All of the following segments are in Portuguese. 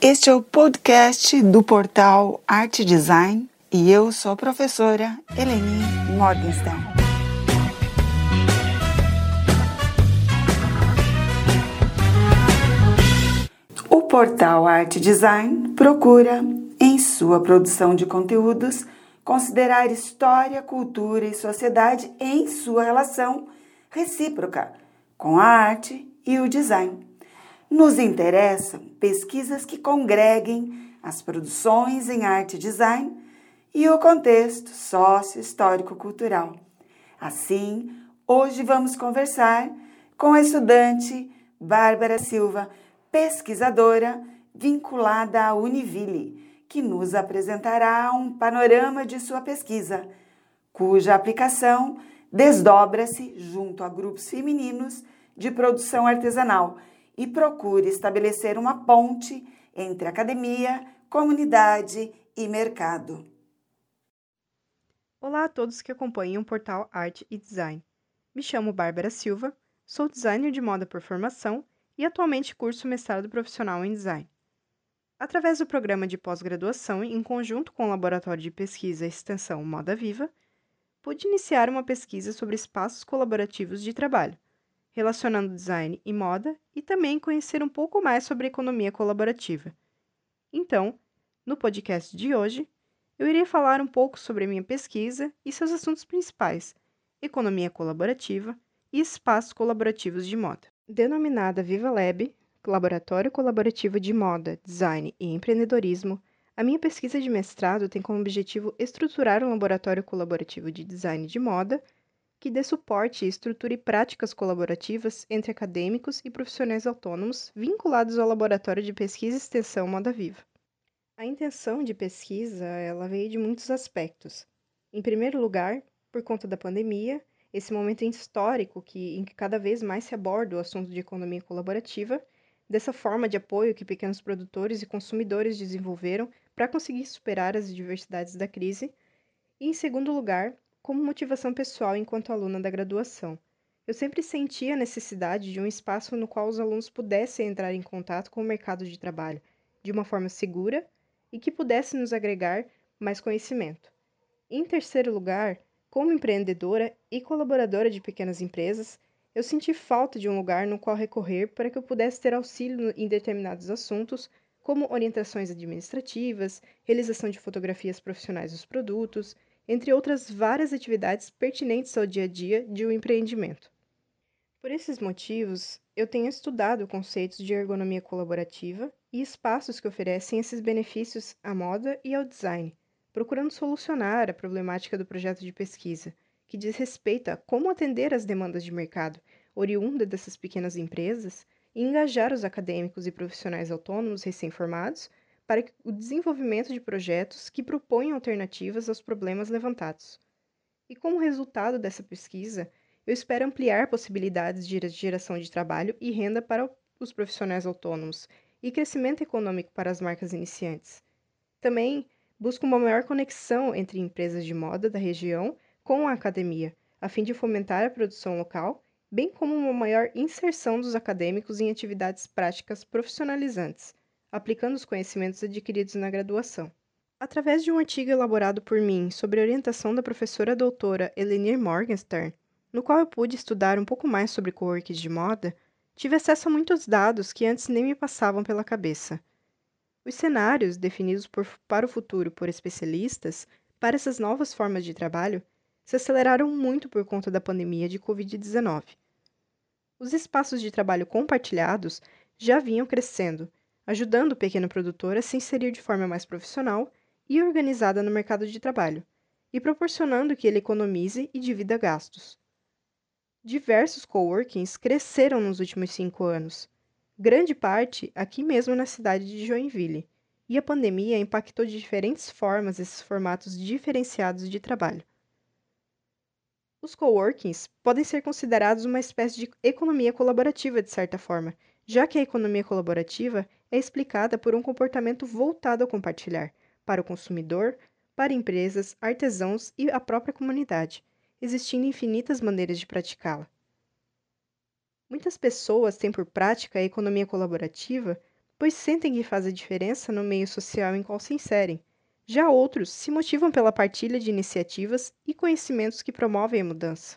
Este é o podcast do portal Arte Design e eu sou a professora Eleni Morgenstern. O portal Arte Design procura, em sua produção de conteúdos, considerar história, cultura e sociedade em sua relação recíproca com a arte e o design. Nos interessam pesquisas que congreguem as produções em arte e design e o contexto sócio-histórico-cultural. Assim, hoje vamos conversar com a estudante Bárbara Silva, pesquisadora vinculada à Univille, que nos apresentará um panorama de sua pesquisa, cuja aplicação desdobra-se junto a grupos femininos de produção artesanal e procure estabelecer uma ponte entre academia, comunidade e mercado. Olá a todos que acompanham o portal Arte e Design. Me chamo Bárbara Silva, sou designer de moda por formação e atualmente curso mestrado profissional em design. Através do programa de pós-graduação, em conjunto com o Laboratório de Pesquisa e Extensão Moda Viva, pude iniciar uma pesquisa sobre espaços colaborativos de trabalho, relacionando design e moda e também conhecer um pouco mais sobre economia colaborativa. Então, no podcast de hoje, eu irei falar um pouco sobre a minha pesquisa e seus assuntos principais: economia colaborativa e espaços colaborativos de moda. Denominada Viva Lab, Laboratório Colaborativo de Moda, Design e Empreendedorismo, a minha pesquisa de mestrado tem como objetivo estruturar um laboratório colaborativo de design de moda que dê suporte, estruture práticas colaborativas entre acadêmicos e profissionais autônomos vinculados ao laboratório de pesquisa e extensão Moda Viva. A intenção de pesquisa ela veio de muitos aspectos. Em primeiro lugar, por conta da pandemia, esse momento histórico que, em que cada vez mais se aborda o assunto de economia colaborativa, dessa forma de apoio que pequenos produtores e consumidores desenvolveram para conseguir superar as adversidades da crise, e, em segundo lugar, como motivação pessoal enquanto aluna da graduação. Eu sempre senti a necessidade de um espaço no qual os alunos pudessem entrar em contato com o mercado de trabalho de uma forma segura e que pudesse nos agregar mais conhecimento. Em terceiro lugar, como empreendedora e colaboradora de pequenas empresas, eu senti falta de um lugar no qual recorrer para que eu pudesse ter auxílio em determinados assuntos como orientações administrativas, realização de fotografias profissionais dos produtos, entre outras várias atividades pertinentes ao dia a dia de um empreendimento. Por esses motivos, eu tenho estudado conceitos de ergonomia colaborativa e espaços que oferecem esses benefícios à moda e ao design, procurando solucionar a problemática do projeto de pesquisa, que diz respeito a como atender às demandas de mercado oriunda dessas pequenas empresas e engajar os acadêmicos e profissionais autônomos recém-formados para o desenvolvimento de projetos que proponham alternativas aos problemas levantados. E como resultado dessa pesquisa, eu espero ampliar possibilidades de geração de trabalho e renda para os profissionais autônomos e crescimento econômico para as marcas iniciantes. Também busco uma maior conexão entre empresas de moda da região com a academia, a fim de fomentar a produção local bem como uma maior inserção dos acadêmicos em atividades práticas profissionalizantes, aplicando os conhecimentos adquiridos na graduação. Através de um artigo elaborado por mim sobre orientação da professora doutora Elenir Morgenstern, no qual eu pude estudar um pouco mais sobre coworks de moda, tive acesso a muitos dados que antes nem me passavam pela cabeça. Os cenários definidos por, para o futuro por especialistas para essas novas formas de trabalho se aceleraram muito por conta da pandemia de Covid-19. Os espaços de trabalho compartilhados já vinham crescendo, ajudando o pequeno produtor a se inserir de forma mais profissional e organizada no mercado de trabalho, e proporcionando que ele economize e divida gastos. Diversos coworkings cresceram nos últimos cinco anos, grande parte aqui mesmo na cidade de Joinville, e a pandemia impactou de diferentes formas esses formatos diferenciados de trabalho. Os coworkings podem ser considerados uma espécie de economia colaborativa, de certa forma, já que a economia colaborativa é explicada por um comportamento voltado a compartilhar, para o consumidor, para empresas, artesãos e a própria comunidade, existindo infinitas maneiras de praticá-la. Muitas pessoas têm por prática a economia colaborativa pois sentem que faz a diferença no meio social em qual se inserem. Já outros se motivam pela partilha de iniciativas e conhecimentos que promovem a mudança.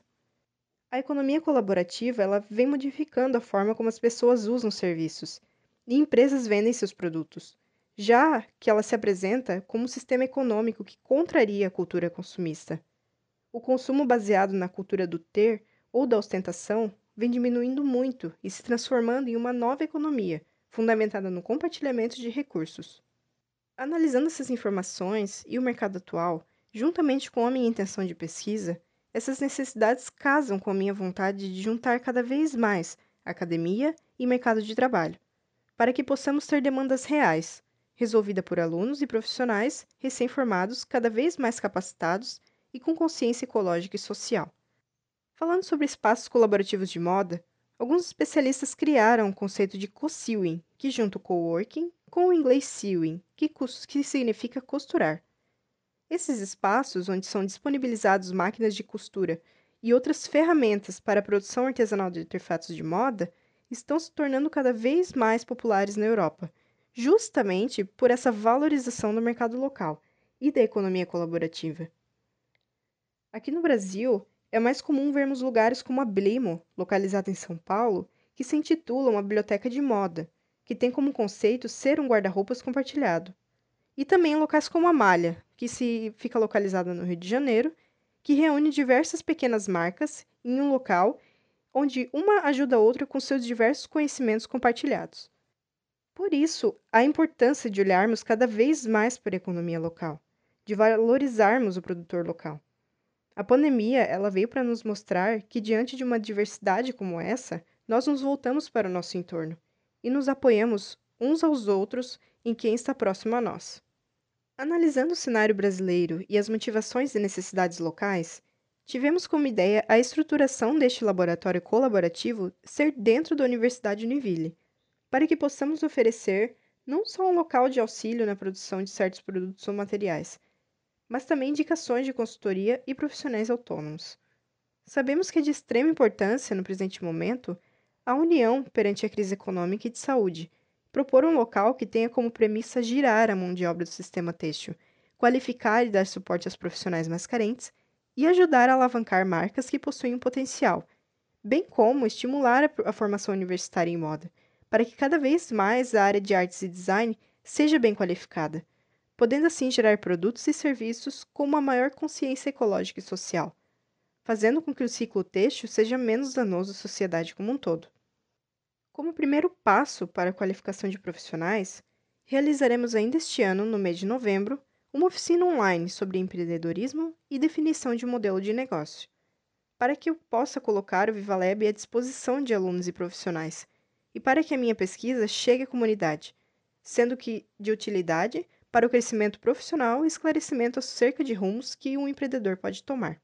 A economia colaborativa ela vem modificando a forma como as pessoas usam serviços e empresas vendem seus produtos, já que ela se apresenta como um sistema econômico que contraria a cultura consumista. O consumo baseado na cultura do ter ou da ostentação vem diminuindo muito e se transformando em uma nova economia, fundamentada no compartilhamento de recursos. Analisando essas informações e o mercado atual, juntamente com a minha intenção de pesquisa, essas necessidades casam com a minha vontade de juntar cada vez mais academia e mercado de trabalho, para que possamos ter demandas reais, resolvidas por alunos e profissionais recém-formados cada vez mais capacitados e com consciência ecológica e social. Falando sobre espaços colaborativos de moda, alguns especialistas criaram o conceito de co-sewing, que junta o coworking com o inglês sewing, que, que significa costurar. Esses espaços, onde são disponibilizados máquinas de costura e outras ferramentas para a produção artesanal de artefatos de moda, estão se tornando cada vez mais populares na Europa, justamente por essa valorização do mercado local e da economia colaborativa. Aqui no Brasil, é mais comum vermos lugares como a Blimo, localizada em São Paulo, que se intitula uma biblioteca de moda, que tem como conceito ser um guarda-roupas compartilhado. E também locais como a Malha, que se fica localizada no Rio de Janeiro, que reúne diversas pequenas marcas em um local onde uma ajuda a outra com seus diversos conhecimentos compartilhados. Por isso, a importância de olharmos cada vez mais para a economia local, de valorizarmos o produtor local. A pandemia, ela veio para nos mostrar que diante de uma diversidade como essa, nós nos voltamos para o nosso entorno e nos apoiamos uns aos outros em quem está próximo a nós. Analisando o cenário brasileiro e as motivações e necessidades locais, tivemos como ideia a estruturação deste laboratório colaborativo ser dentro da Universidade Univille, para que possamos oferecer não só um local de auxílio na produção de certos produtos ou materiais, mas também indicações de consultoria e profissionais autônomos. Sabemos que é de extrema importância, no presente momento, a união perante a crise econômica e de saúde, propor um local que tenha como premissa girar a mão de obra do sistema têxtil, qualificar e dar suporte aos profissionais mais carentes e ajudar a alavancar marcas que possuem um potencial, bem como estimular a, formação universitária em moda, para que cada vez mais a área de artes e design seja bem qualificada, podendo assim gerar produtos e serviços com uma maior consciência ecológica e social, fazendo com que o ciclo têxtil seja menos danoso à sociedade como um todo. Como primeiro passo para a qualificação de profissionais, realizaremos ainda este ano, no mês de novembro, uma oficina online sobre empreendedorismo e definição de modelo de negócio, para que eu possa colocar o VivaLab à disposição de alunos e profissionais, e para que a minha pesquisa chegue à comunidade, sendo que de utilidade para o crescimento profissional e esclarecimento acerca de rumos que um empreendedor pode tomar.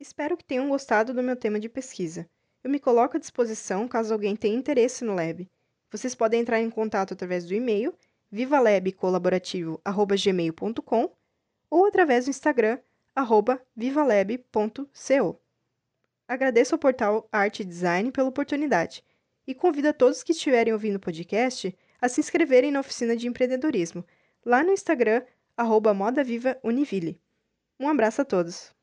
Espero que tenham gostado do meu tema de pesquisa. Eu me coloco à disposição caso alguém tenha interesse no Lab. Vocês podem entrar em contato através do e-mail vivalabcolaborativo.gmail.com ou através do Instagram arroba vivalab.co. Agradeço ao portal Arte Design pela oportunidade e convido a todos que estiverem ouvindo o podcast a se inscreverem na oficina de empreendedorismo – lá no Instagram, arroba Moda Viva Univille. Um abraço a todos!